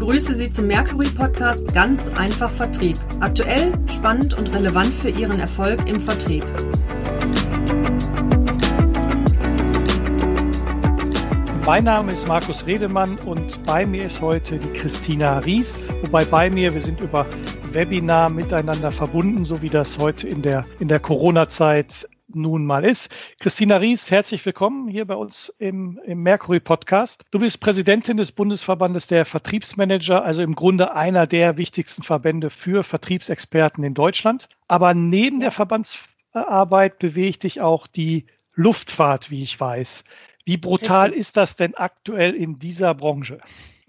begrüße Sie zum Mercury Podcast Ganz einfach Vertrieb. Aktuell, spannend und relevant für Ihren Erfolg im Vertrieb. Mein Name ist Markus Redemann und bei mir ist heute die Christina Ries, wobei bei mir, wir sind über Webinar miteinander verbunden, so wie das heute in der, in der Corona-Zeit nun mal ist. Christina Ries, herzlich willkommen hier bei uns im, im Mercury Podcast. Du bist Präsidentin des Bundesverbandes der Vertriebsmanager, also im Grunde einer der wichtigsten Verbände für Vertriebsexperten in Deutschland. Aber neben der Verbandsarbeit bewegt dich auch die Luftfahrt, wie ich weiß. Wie brutal ist das denn aktuell in dieser Branche?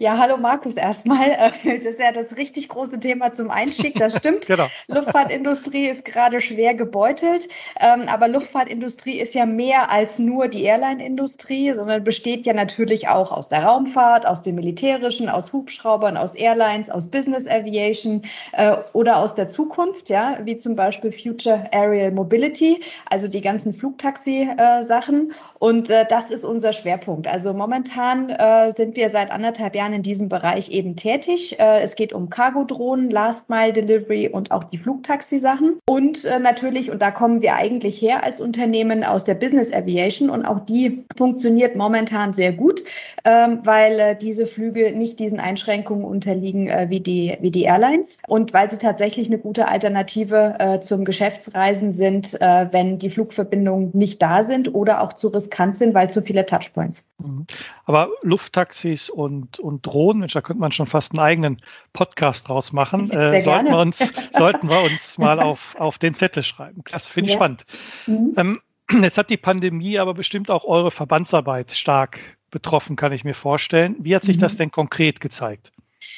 Ja, hallo Markus erstmal. Äh, das ist ja das richtig große Thema zum Einstieg, das stimmt. genau. Luftfahrtindustrie ist gerade schwer gebeutelt, ähm, aber Luftfahrtindustrie ist ja mehr als nur die Airline-Industrie, sondern besteht ja natürlich auch aus der Raumfahrt, aus dem Militärischen, aus Hubschraubern, aus Airlines, aus Business Aviation äh, oder aus der Zukunft, ja, wie zum Beispiel Future Aerial Mobility, also die ganzen Flugtaxi-Sachen. Und äh, das ist unser Schwerpunkt. Also momentan sind wir seit anderthalb Jahren in diesem Bereich eben tätig. Äh, es geht um Cargo-Drohnen, Last-Mile-Delivery und auch die Flugtaxi-Sachen. Und äh, natürlich, und da kommen wir eigentlich her als Unternehmen aus der Business Aviation und auch die funktioniert momentan sehr gut, ähm, weil äh, diese Flüge nicht diesen Einschränkungen unterliegen wie die, wie die Airlines und weil sie tatsächlich eine gute Alternative zum Geschäftsreisen sind, wenn die Flugverbindungen nicht da sind oder auch zu riskant sind, weil zu viele Touchpoints. Mhm. Aber Lufttaxis und, und Drohnen, Mensch, da könnte man schon fast einen eigenen Podcast draus machen. Äh, sollten, wir uns, sollten wir uns mal auf, auf den Zettel schreiben. Klasse, finde ich ja. spannend. Mhm. Ähm, jetzt hat die Pandemie aber bestimmt auch eure Verbandsarbeit stark betroffen, kann ich mir vorstellen. Wie hat sich mhm. das denn konkret gezeigt?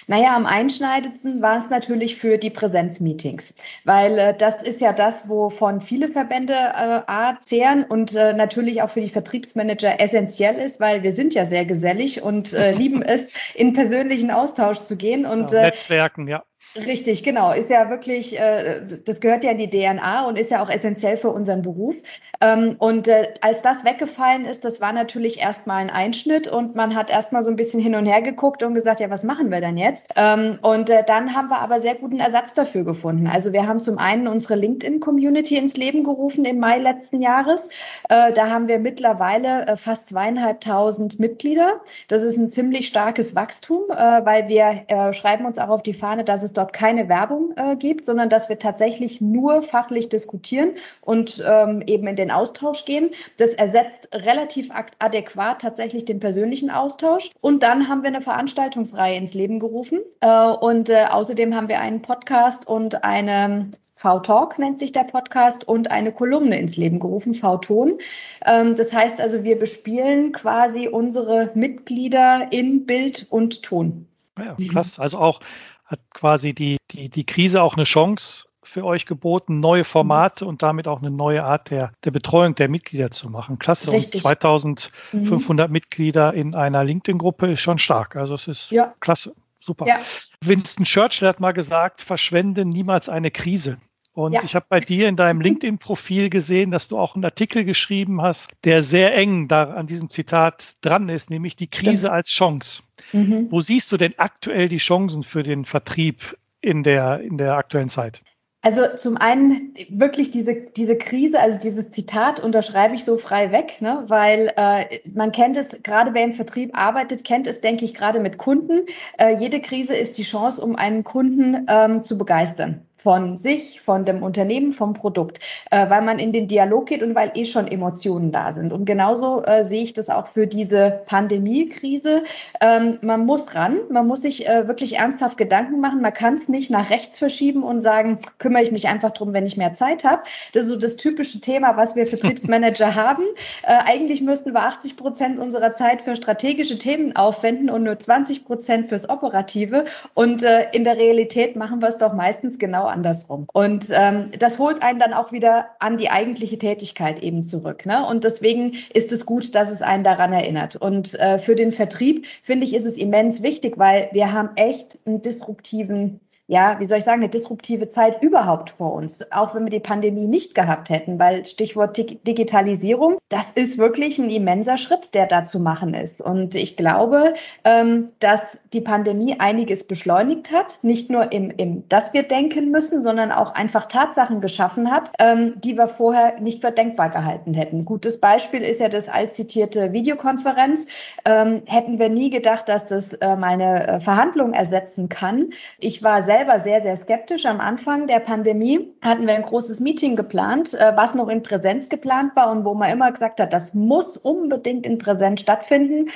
Naja, am einschneidendsten war es natürlich für die Präsenzmeetings, weil äh, das ist ja das, wovon viele Verbände äh, A, zehren und äh, natürlich auch für die Vertriebsmanager essentiell ist, weil wir sind ja sehr gesellig und äh, lieben es, in persönlichen Austausch zu gehen. Und, ja, Netzwerken, ja. Richtig, genau. Ist ja wirklich, äh, das gehört ja in die DNA und ist ja auch essentiell für unseren Beruf. Ähm, und äh, als das weggefallen ist, das war natürlich erstmal ein Einschnitt und man hat erstmal so ein bisschen hin und her geguckt und gesagt, ja, was machen wir denn jetzt? Ähm, und äh, dann haben wir aber sehr guten Ersatz dafür gefunden. Also wir haben zum einen unsere LinkedIn-Community ins Leben gerufen im Mai letzten Jahres. Äh, da haben wir mittlerweile äh, fast zweieinhalbtausend Mitglieder. Das ist ein ziemlich starkes Wachstum, äh, weil wir schreiben uns auch auf die Fahne, dass es dort dort keine Werbung äh, gibt, sondern dass wir tatsächlich nur fachlich diskutieren und ähm, eben in den Austausch gehen. Das ersetzt relativ adäquat tatsächlich den persönlichen Austausch. Und dann haben wir eine Veranstaltungsreihe ins Leben gerufen. Äh, und äh, außerdem haben wir einen Podcast und eine V-Talk nennt sich der Podcast und eine Kolumne ins Leben gerufen, V-Ton. Ähm, das heißt also, wir bespielen quasi unsere Mitglieder in Bild und Ton. Ja, krass. Also auch hat quasi die, die, die Krise auch eine Chance für euch geboten, neue Formate und damit auch eine neue Art der, der Betreuung der Mitglieder zu machen. Klasse. Richtig. Und 2500 mhm. Mitglieder in einer LinkedIn-Gruppe ist schon stark. Also es ist ja. klasse. Super. Ja. Winston Churchill hat mal gesagt, verschwende niemals eine Krise. Und ja. ich habe bei dir in deinem LinkedIn-Profil gesehen, dass du auch einen Artikel geschrieben hast, der sehr eng da an diesem Zitat dran ist, nämlich die Krise Stimmt. als Chance. Mhm. Wo siehst du denn aktuell die Chancen für den Vertrieb in der, in der aktuellen Zeit? Also zum einen wirklich diese, diese Krise, also dieses Zitat unterschreibe ich so frei weg, ne? weil äh, man kennt es, gerade wer im Vertrieb arbeitet, kennt es, denke ich, gerade mit Kunden. Äh, jede Krise ist die Chance, um einen Kunden ähm, zu begeistern von sich, von dem Unternehmen, vom Produkt, äh, weil man in den Dialog geht und weil eh schon Emotionen da sind. Und genauso äh, sehe ich das auch für diese Pandemiekrise. Ähm, man muss ran, man muss sich äh, wirklich ernsthaft Gedanken machen. Man kann es nicht nach rechts verschieben und sagen, kümmere ich mich einfach drum, wenn ich mehr Zeit habe. Das ist so das typische Thema, was wir Vertriebsmanager haben. Äh, eigentlich müssten wir 80 Prozent unserer Zeit für strategische Themen aufwenden und nur 20 Prozent fürs Operative. Und äh, in der Realität machen wir es doch meistens genau andersrum. Und ähm, das holt einen dann auch wieder an die eigentliche Tätigkeit eben zurück. Ne? Und deswegen ist es gut, dass es einen daran erinnert. Und äh, für den Vertrieb, finde ich, ist es immens wichtig, weil wir haben echt einen disruptiven ja, wie soll ich sagen, eine disruptive Zeit überhaupt vor uns, auch wenn wir die Pandemie nicht gehabt hätten, weil Stichwort Digitalisierung, das ist wirklich ein immenser Schritt, der da zu machen ist. Und ich glaube, ähm, dass die Pandemie einiges beschleunigt hat, nicht nur im, im, dass wir denken müssen, sondern auch einfach Tatsachen geschaffen hat, ähm, die wir vorher nicht für denkbar gehalten hätten. Gutes Beispiel ist ja das allzitierte Videokonferenz. Ähm, hätten wir nie gedacht, dass das äh, mal eine äh, Verhandlung ersetzen kann. Ich war sehr selber sehr, sehr skeptisch. Am Anfang der Pandemie hatten wir ein großes Meeting geplant, äh, was noch in Präsenz geplant war und wo man immer gesagt hat, das muss unbedingt in Präsenz stattfinden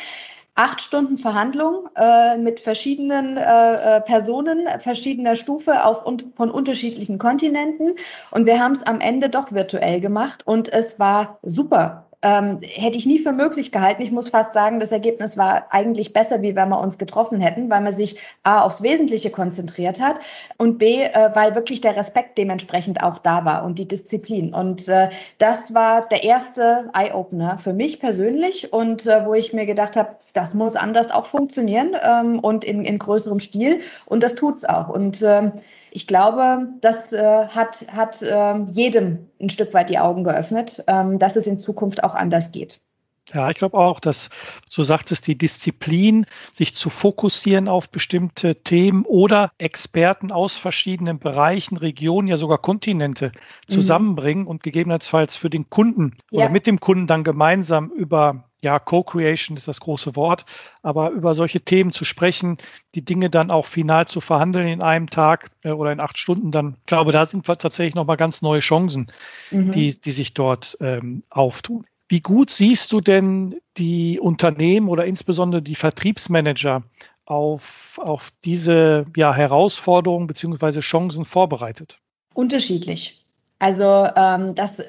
acht Stunden Verhandlung äh, mit verschiedenen äh, äh Personen verschiedener Stufe auf, und, von unterschiedlichen Kontinenten. Und wir haben es am Ende doch virtuell gemacht und es war super ähm, hätte ich nie für möglich gehalten. Ich muss fast sagen, das Ergebnis war eigentlich besser, wie wenn wir uns getroffen hätten, weil man sich A aufs Wesentliche konzentriert hat und B, äh, weil wirklich der Respekt dementsprechend auch da war und die Disziplin. Und äh, das war der erste Eye-Opener für mich persönlich und äh, wo ich mir gedacht habe, das muss anders auch funktionieren ähm, und in, in größerem Stil und das tut's auch. Und ähm, ich glaube, das äh, hat, hat äh, jedem ein Stück weit die Augen geöffnet, ähm, dass es in Zukunft auch anders geht. Ja, ich glaube auch, dass, du sagtest, die Disziplin, sich zu fokussieren auf bestimmte Themen oder Experten aus verschiedenen Bereichen, Regionen, ja sogar Kontinente mhm. zusammenbringen mhm. und gegebenenfalls für den Kunden ja. oder mit dem Kunden dann gemeinsam über ja, Co-Creation ist das große Wort, aber über solche Themen zu sprechen, die Dinge dann auch final zu verhandeln in einem Tag äh, oder in acht Stunden, dann glaube da sind tatsächlich nochmal ganz neue Chancen, mhm. die, die sich dort ähm, auftun. Wie gut siehst du denn die Unternehmen oder insbesondere die Vertriebsmanager auf, auf diese ja, Herausforderungen beziehungsweise Chancen vorbereitet? Unterschiedlich. Also ähm, das,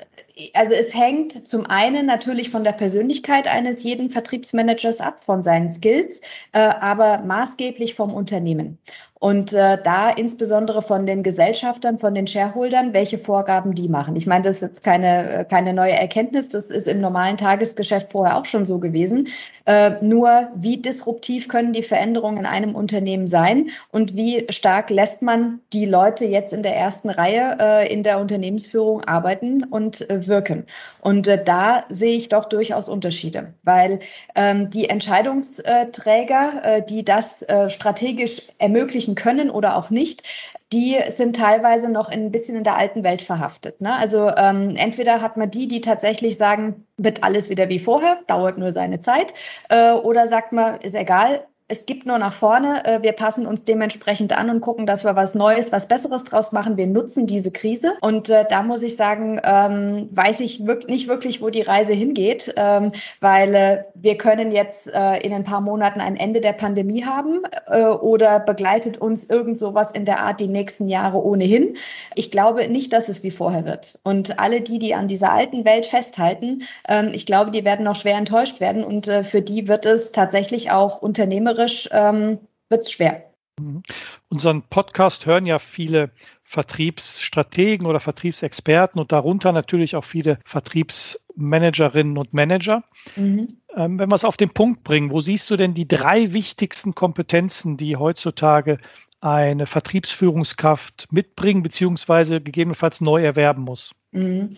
also es hängt zum einen natürlich von der Persönlichkeit eines jeden Vertriebsmanagers ab, von seinen Skills, äh, aber maßgeblich vom Unternehmen. Und äh, da insbesondere von den Gesellschaftern, von den Shareholdern, welche Vorgaben die machen. Ich meine, das ist jetzt keine, äh, keine neue Erkenntnis, das ist im normalen Tagesgeschäft vorher auch schon so gewesen. Äh, nur wie disruptiv können die Veränderungen in einem Unternehmen sein und wie stark lässt man die Leute jetzt in der ersten Reihe äh, in der Unternehmensführung arbeiten und äh, wirken. Und äh, da sehe ich doch durchaus Unterschiede, weil ähm, die Entscheidungsträger, äh, die das äh, strategisch ermöglichen, können oder auch nicht, die sind teilweise noch ein bisschen in der alten Welt verhaftet. Ne? Also ähm, entweder hat man die, die tatsächlich sagen, wird alles wieder wie vorher, dauert nur seine Zeit, äh, oder sagt man, ist egal, es gibt nur nach vorne. Äh, wir passen uns dementsprechend an und gucken, dass wir was Neues, was Besseres draus machen. Wir nutzen diese Krise. Und äh, da muss ich sagen, ähm, weiß ich nicht wirklich, wo die Reise hingeht, ähm, weil äh, wir können jetzt in ein paar Monaten ein Ende der Pandemie haben oder begleitet uns irgend sowas in der Art die nächsten Jahre ohnehin. Ich glaube nicht, dass es wie vorher wird. Und alle die, die an dieser alten Welt festhalten, ähm, ich glaube, die werden noch schwer enttäuscht werden. Und für die wird es tatsächlich auch unternehmerisch unternehmerisch ähm, wird es schwer. Mhm. Unseren Podcast hören ja viele Vertriebsstrategen oder Vertriebsexperten und darunter natürlich auch viele Vertriebsmanagerinnen und Manager. Mhm. Ähm, wenn wir es auf den Punkt bringen, wo siehst du denn die drei wichtigsten Kompetenzen, die heutzutage eine Vertriebsführungskraft mitbringen beziehungsweise gegebenenfalls neu erwerben muss? Mhm.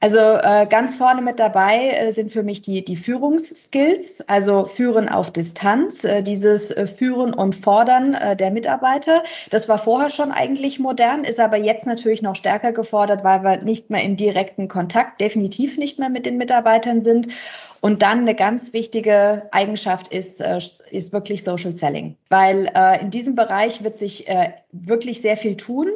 Also äh, ganz vorne mit dabei äh, sind für mich die, die Führungsskills, also Führen auf Distanz, äh, dieses äh, Führen und Fordern äh, der Mitarbeiter. Das war vorher schon eigentlich modern, ist aber jetzt natürlich noch stärker gefordert, weil wir nicht mehr im direkten Kontakt, definitiv nicht mehr mit den Mitarbeitern sind. Und dann eine ganz wichtige Eigenschaft ist, äh, ist wirklich Social Selling, weil in diesem Bereich wird sich wirklich sehr viel tun.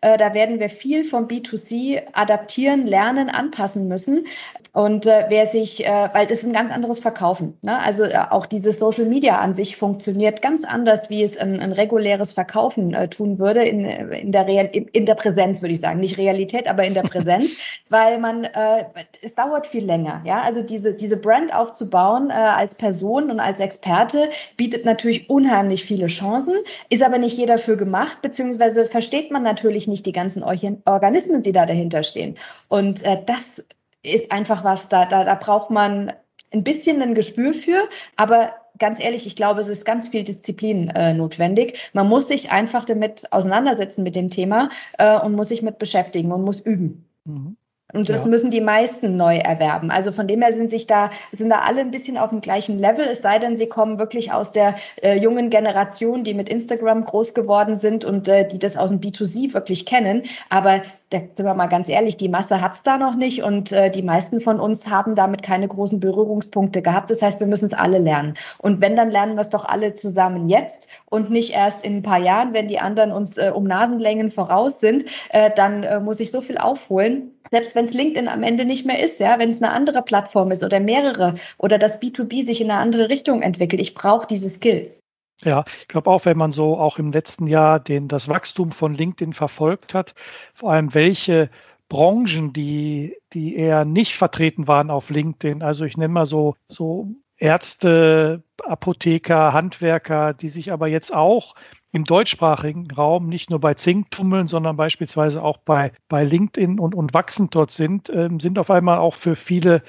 Da werden wir viel vom B2C adaptieren, lernen, anpassen müssen. Und äh, wer sich, äh, weil das ist ein ganz anderes Verkaufen. Ne? Also äh, auch dieses Social Media an sich funktioniert ganz anders, wie es ein, ein reguläres Verkaufen äh, tun würde in, in der Real, in der Präsenz, würde ich sagen, nicht Realität, aber in der Präsenz, weil man äh, es dauert viel länger. Ja, also diese diese Brand aufzubauen äh, als Person und als Experte bietet natürlich unheimlich viele Chancen, ist aber nicht jeder für gemacht, beziehungsweise versteht man natürlich nicht die ganzen Organismen, die da dahinter stehen. Und äh, das ist einfach was, da, da, da braucht man ein bisschen ein Gespür für, aber ganz ehrlich, ich glaube, es ist ganz viel Disziplin äh, notwendig. Man muss sich einfach damit auseinandersetzen mit dem Thema äh, und muss sich mit beschäftigen und muss üben. Mhm. Und das ja. müssen die meisten neu erwerben. Also von dem her sind sich da, sind da alle ein bisschen auf dem gleichen Level, es sei denn, sie kommen wirklich aus der äh, jungen Generation, die mit Instagram groß geworden sind und äh, die das aus dem B2C wirklich kennen. Aber da sind wir mal ganz ehrlich, die Masse hat's da noch nicht und äh, die meisten von uns haben damit keine großen Berührungspunkte gehabt. Das heißt, wir müssen es alle lernen. Und wenn, dann lernen wir es doch alle zusammen jetzt und nicht erst in ein paar Jahren, wenn die anderen uns äh, um Nasenlängen voraus sind, äh, dann äh, muss ich so viel aufholen selbst wenn es LinkedIn am Ende nicht mehr ist, ja, wenn es eine andere Plattform ist oder mehrere oder das B2B sich in eine andere Richtung entwickelt, ich brauche diese Skills. Ja, ich glaube auch, wenn man so auch im letzten Jahr den, das Wachstum von LinkedIn verfolgt hat, vor allem welche Branchen, die, die eher nicht vertreten waren auf LinkedIn. Also ich nenne mal so, so Ärzte, Apotheker, Handwerker, die sich aber jetzt auch im deutschsprachigen Raum nicht nur bei Zink tummeln, sondern beispielsweise auch bei, bei LinkedIn und, und wachsend dort sind, ähm, sind auf einmal auch für viele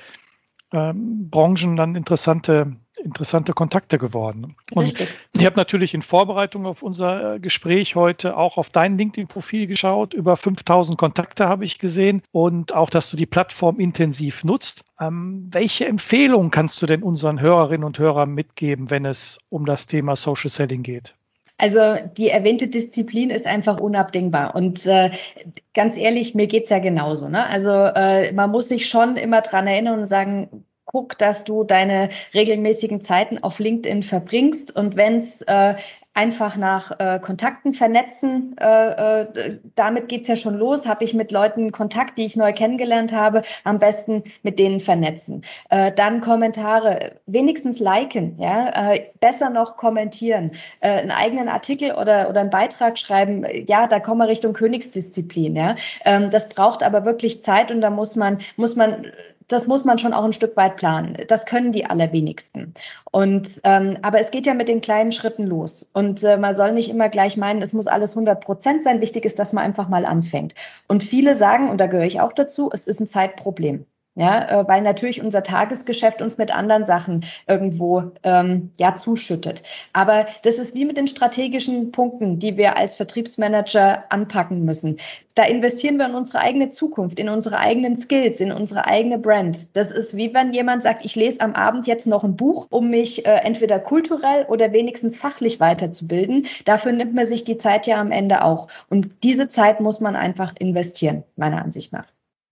ähm, Branchen dann interessante, interessante Kontakte geworden. Und Richtig. ich habe natürlich in Vorbereitung auf unser äh, Gespräch heute auch auf dein LinkedIn-Profil geschaut. Über 5000 Kontakte habe ich gesehen und auch, dass du die Plattform intensiv nutzt. Ähm, welche Empfehlungen kannst du denn unseren Hörerinnen und Hörern mitgeben, wenn es um das Thema Social Selling geht? Also die erwähnte Disziplin ist einfach unabdingbar. Und äh, ganz ehrlich, mir geht's ja genauso. Ne? Also äh, man muss sich schon immer dran erinnern und sagen, guck, dass du deine regelmäßigen Zeiten auf LinkedIn verbringst. Und wenn es äh, einfach nach äh, Kontakten vernetzen. Äh, äh, damit geht's ja schon los. Habe ich mit Leuten Kontakt, die ich neu kennengelernt habe, am besten mit denen vernetzen. Äh, dann Kommentare, wenigstens liken, ja, äh, besser noch kommentieren, äh, einen eigenen Artikel oder, oder einen Beitrag schreiben, ja, da kommen wir Richtung Königsdisziplin, ja. Ähm, das braucht aber wirklich Zeit und da muss man, muss man das muss man schon auch ein Stück weit planen. Das können die allerwenigsten. Und ähm, aber es geht ja mit den kleinen Schritten los. Und äh, man soll nicht immer gleich meinen, es muss alles 100 Prozent sein. Wichtig ist, dass man einfach mal anfängt. Und viele sagen, und da gehöre ich auch dazu, es ist ein Zeitproblem. Ja, äh, weil natürlich unser Tagesgeschäft uns mit anderen Sachen irgendwo ähm, ja zuschüttet. Aber das ist wie mit den strategischen Punkten, die wir als Vertriebsmanager anpacken müssen. Da investieren wir in unsere eigene Zukunft, in unsere eigenen Skills, in unsere eigene Brand. Das ist wie wenn jemand sagt, ich lese am Abend jetzt noch ein Buch, um mich äh, entweder kulturell oder wenigstens fachlich weiterzubilden. Dafür nimmt man sich die Zeit ja am Ende auch. Und diese Zeit muss man einfach investieren, meiner Ansicht nach.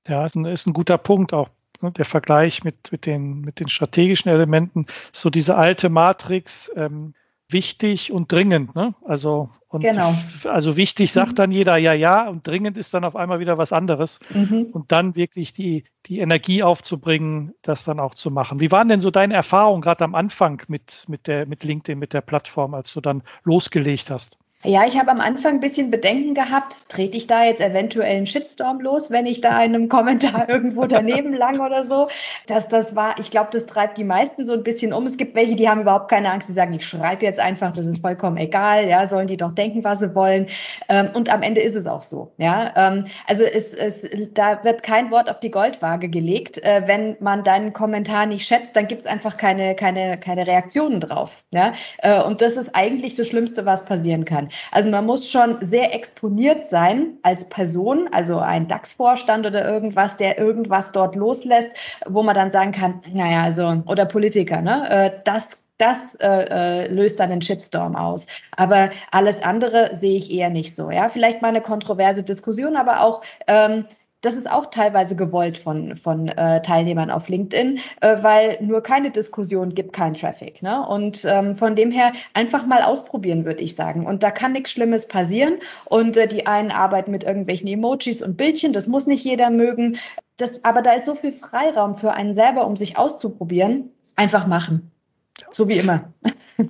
Ja, ist ein, ist ein guter Punkt auch. Ne, der Vergleich mit, mit, den, mit den strategischen Elementen, so diese alte Matrix, ähm, wichtig und dringend. Ne? Also, und genau. also wichtig sagt mhm. dann jeder ja, ja, und dringend ist dann auf einmal wieder was anderes. Mhm. Und dann wirklich die, die Energie aufzubringen, das dann auch zu machen. Wie waren denn so deine Erfahrungen gerade am Anfang mit, mit, der, mit LinkedIn, mit der Plattform, als du dann losgelegt hast? Ja, ich habe am Anfang ein bisschen Bedenken gehabt, trete ich da jetzt eventuell einen Shitstorm los, wenn ich da in einem Kommentar irgendwo daneben lang oder so. Dass das war, ich glaube, das treibt die meisten so ein bisschen um. Es gibt welche, die haben überhaupt keine Angst, die sagen, ich schreibe jetzt einfach, das ist vollkommen egal, ja, sollen die doch denken, was sie wollen. Ähm, und am Ende ist es auch so. Ja, ähm, also es, es, da wird kein Wort auf die Goldwaage gelegt. Äh, wenn man deinen Kommentar nicht schätzt, dann gibt es einfach keine, keine, keine Reaktionen drauf. Ja, äh, und das ist eigentlich das Schlimmste, was passieren kann. Also man muss schon sehr exponiert sein als Person, also ein DAX-Vorstand oder irgendwas, der irgendwas dort loslässt, wo man dann sagen kann, naja, also, oder Politiker, ne, äh, das das äh, äh, löst dann einen Shitstorm aus. Aber alles andere sehe ich eher nicht so. Ja, vielleicht mal eine kontroverse Diskussion, aber auch ähm, das ist auch teilweise gewollt von, von äh, Teilnehmern auf LinkedIn, äh, weil nur keine Diskussion gibt keinen Traffic. Ne? Und ähm, von dem her einfach mal ausprobieren, würde ich sagen. Und da kann nichts Schlimmes passieren. Und äh, die einen arbeiten mit irgendwelchen Emojis und Bildchen, das muss nicht jeder mögen. Das, aber da ist so viel Freiraum für einen selber, um sich auszuprobieren. Einfach machen. So wie immer.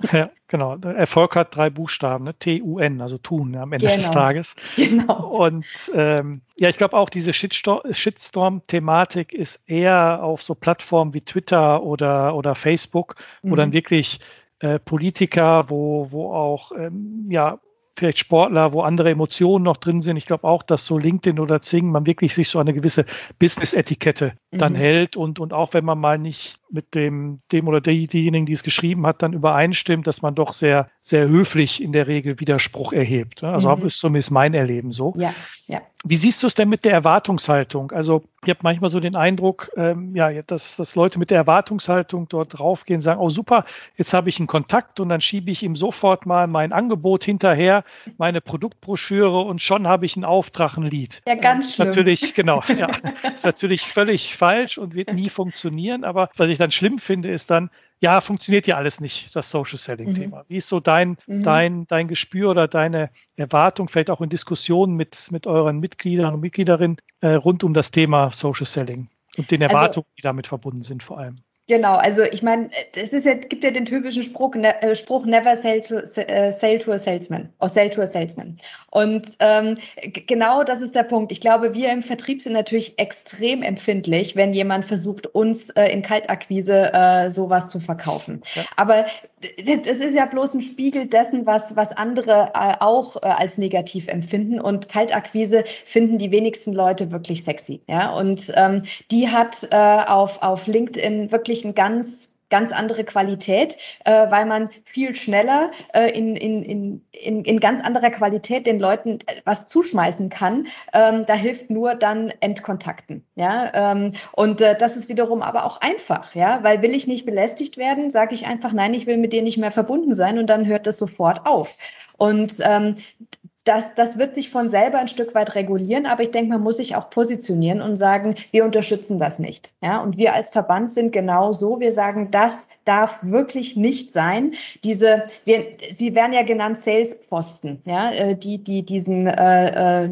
Ja, genau. Erfolg hat drei Buchstaben, ne? T-U-N, also tun am Ende genau. des Tages. Genau. Und ähm, ja, ich glaube auch diese Shitstorm-Thematik ist eher auf so Plattformen wie Twitter oder, oder Facebook, wo mhm. dann wirklich äh, Politiker, wo, wo auch ähm, ja, vielleicht Sportler, wo andere Emotionen noch drin sind. Ich glaube auch, dass so LinkedIn oder Zing man wirklich sich so eine gewisse Business-Etikette dann mhm. hält und, und auch wenn man mal nicht mit dem, dem oder die, diejenigen, die es geschrieben hat, dann übereinstimmt, dass man doch sehr, sehr höflich in der Regel Widerspruch erhebt. Also mhm. ist zumindest mein Erleben so. Ja, ja. Wie siehst du es denn mit der Erwartungshaltung? Also ich habe manchmal so den Eindruck, ähm, ja, dass, dass Leute mit der Erwartungshaltung dort draufgehen, sagen, oh super, jetzt habe ich einen Kontakt und dann schiebe ich ihm sofort mal mein Angebot hinterher, meine Produktbroschüre und schon habe ich einen Auftrag, ein Lied. Ja, ganz schön. Natürlich, genau, ja, ist natürlich völlig falsch und wird nie funktionieren. Aber was ich dann schlimm finde, ist dann, ja, funktioniert ja alles nicht, das Social Selling Thema. Mhm. Wie ist so dein, mhm. dein, dein Gespür oder deine Erwartung, vielleicht auch in Diskussionen mit, mit euren Mitgliedern und Mitgliederinnen äh, rund um das Thema Social Selling und den also Erwartungen, also, die damit verbunden sind vor allem? Genau, also ich meine, es ist ja, gibt ja den typischen Spruch, ne, äh, Spruch never sell to, äh, sell to a salesman or sell to a salesman. Und ähm, genau das ist der Punkt. Ich glaube, wir im Vertrieb sind natürlich extrem empfindlich, wenn jemand versucht, uns äh, in Kaltakquise äh, sowas zu verkaufen. Ja. Aber das ist ja bloß ein Spiegel dessen, was, was andere äh, auch äh, als negativ empfinden. Und Kaltakquise finden die wenigsten Leute wirklich sexy. Ja? Und ähm, die hat äh, auf, auf LinkedIn wirklich eine ganz ganz andere Qualität, äh, weil man viel schneller äh, in, in, in, in, in ganz anderer Qualität den Leuten äh, was zuschmeißen kann. Ähm, da hilft nur dann Endkontakten. Ja? Ähm, und äh, das ist wiederum aber auch einfach, ja, weil will ich nicht belästigt werden, sage ich einfach, nein, ich will mit dir nicht mehr verbunden sein und dann hört das sofort auf. Und ähm, das, das wird sich von selber ein Stück weit regulieren, aber ich denke, man muss sich auch positionieren und sagen, wir unterstützen das nicht. Ja, und wir als Verband sind genau so. Wir sagen, das darf wirklich nicht sein. Diese, wir, sie werden ja genannt Salesposten, ja, äh, die, die diesen äh, äh,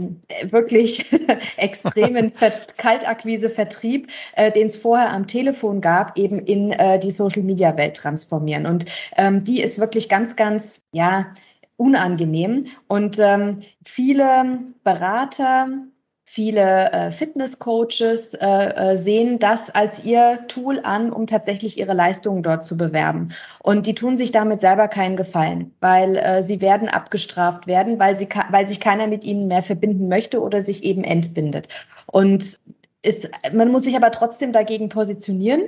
wirklich extremen Kaltakquise-Vertrieb, äh, den es vorher am Telefon gab, eben in äh, die Social-Media-Welt transformieren. Und ähm, die ist wirklich ganz, ganz, ja, unangenehm. Und ähm, viele Berater, viele äh, Fitnesscoaches äh, äh, sehen das als ihr Tool an, um tatsächlich ihre Leistungen dort zu bewerben. Und die tun sich damit selber keinen Gefallen, weil äh, sie werden abgestraft werden, weil, sie weil sich keiner mit ihnen mehr verbinden möchte oder sich eben entbindet. Und ist, man muss sich aber trotzdem dagegen positionieren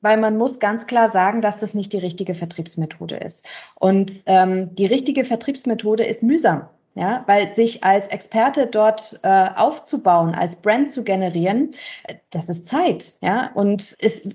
weil man muss ganz klar sagen, dass das nicht die richtige Vertriebsmethode ist. Und ähm, die richtige Vertriebsmethode ist mühsam. Ja, weil sich als Experte dort äh, aufzubauen, als Brand zu generieren, äh, das ist Zeit. Ja, und es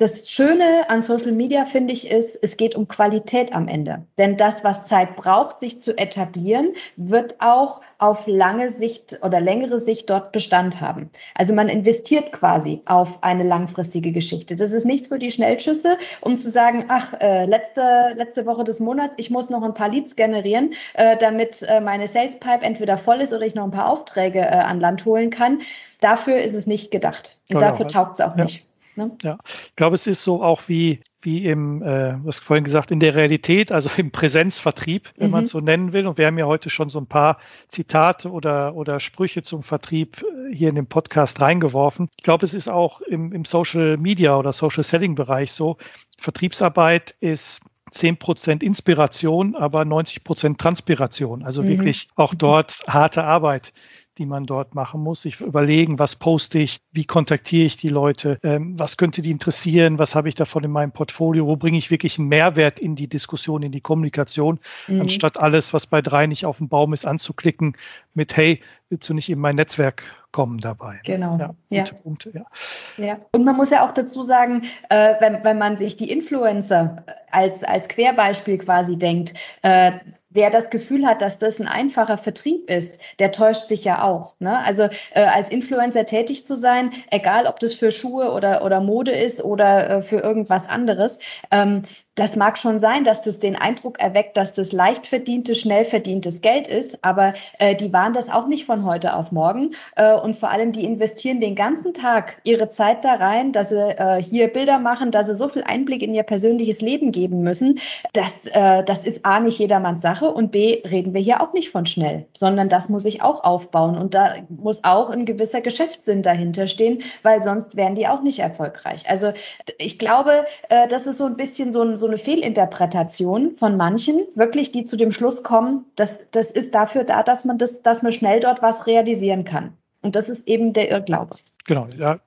das Schöne an Social Media, finde ich, ist, es geht um Qualität am Ende. Denn das, was Zeit braucht, sich zu etablieren, wird auch auf lange Sicht oder längere Sicht dort Bestand haben. Also man investiert quasi auf eine langfristige Geschichte. Das ist nichts für die Schnellschüsse, um zu sagen, ach, äh, letzte, letzte Woche des Monats, ich muss noch ein paar Leads generieren, äh, damit äh, meine Sales Pipe entweder voll ist oder ich noch ein paar Aufträge äh, an Land holen kann. Dafür ist es nicht gedacht. Und genau. dafür taugt es auch ja. nicht. Ne? Ja, ich glaube, es ist so auch wie, wie im, äh, hast vorhin gesagt, in der Realität, also im Präsenzvertrieb, wenn mhm. man es so nennen will. Und wir haben ja heute schon so ein paar Zitate oder, oder Sprüche zum Vertrieb äh, hier in den Podcast reingeworfen. Ich glaube, es ist auch im, im Social Media oder Social Selling Bereich so. Vertriebsarbeit ist 10% Inspiration, aber 90% Transpiration. Also mhm. wirklich auch dort harte Arbeit die man dort machen muss. Sich überlegen, was poste ich, wie kontaktiere ich die Leute, ähm, was könnte die interessieren, was habe ich davon in meinem Portfolio, wo bringe ich wirklich einen Mehrwert in die Diskussion, in die Kommunikation, mhm. anstatt alles, was bei drei nicht auf dem Baum ist, anzuklicken mit, hey, willst du nicht in mein Netzwerk kommen dabei? Genau. Ja, ja. Punkte, ja. ja. Und man muss ja auch dazu sagen, äh, wenn, wenn man sich die Influencer als, als Querbeispiel quasi denkt, äh, wer das Gefühl hat, dass das ein einfacher Vertrieb ist, der täuscht sich ja auch. Ne? Also äh, als Influencer tätig zu sein, egal ob das für Schuhe oder, oder Mode ist oder äh, für irgendwas anderes, ähm, das mag schon sein, dass das den Eindruck erweckt, dass das leicht verdientes, schnell verdientes Geld ist, aber äh, die waren das auch nicht von heute auf morgen. Äh, und vor allem, die investieren den ganzen Tag ihre Zeit da rein, dass sie äh, hier Bilder machen, dass sie so viel Einblick in ihr persönliches Leben geben müssen. Das, äh, das ist A, nicht jedermanns Sache und B, reden wir hier auch nicht von schnell, sondern das muss ich auch aufbauen. Und da muss auch ein gewisser Geschäftssinn dahinter stehen, weil sonst wären die auch nicht erfolgreich. Also ich glaube, äh, das ist so ein bisschen so ein, so eine Fehlinterpretation von manchen, wirklich, die zu dem Schluss kommen, dass das ist dafür da, dass man das, dass man schnell dort was realisieren kann. Und das ist eben der Irrglaube. Genau, ja,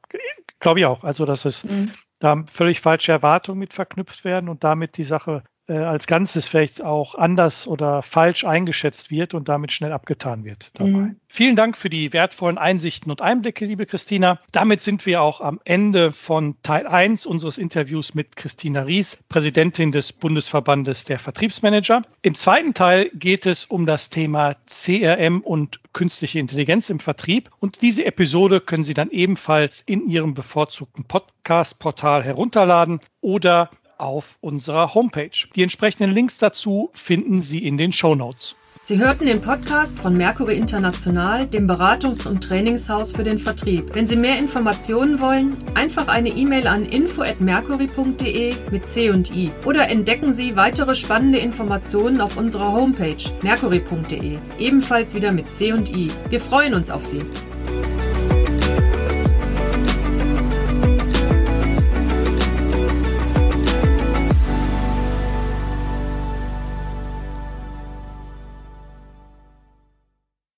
glaube ich auch. Also, dass es mhm. da völlig falsche Erwartungen mit verknüpft werden und damit die Sache äh, als Ganzes vielleicht auch anders oder falsch eingeschätzt wird und damit schnell abgetan wird. Mhm. Vielen Dank für die wertvollen Einsichten und Einblicke, liebe Christina. Damit sind wir auch am Ende von Teil 1 unseres Interviews mit Christina Ries, Präsidentin des Bundesverbandes der Vertriebsmanager. Im zweiten Teil geht es um das Thema CRM und künstliche Intelligenz im Vertrieb. Und diese Episode können Sie dann ebenfalls in Ihrem bevorzugten Podcast-Portal herunterladen oder auf unserer Homepage. Die entsprechenden Links dazu finden Sie in den Show Notes. Sie hörten den Podcast von Mercury International, dem Beratungs- und Trainingshaus für den Vertrieb. Wenn Sie mehr Informationen wollen, einfach eine E-Mail an info@mercury.de mit C und I oder entdecken Sie weitere spannende Informationen auf unserer Homepage mercury.de, ebenfalls wieder mit C und I. Wir freuen uns auf Sie.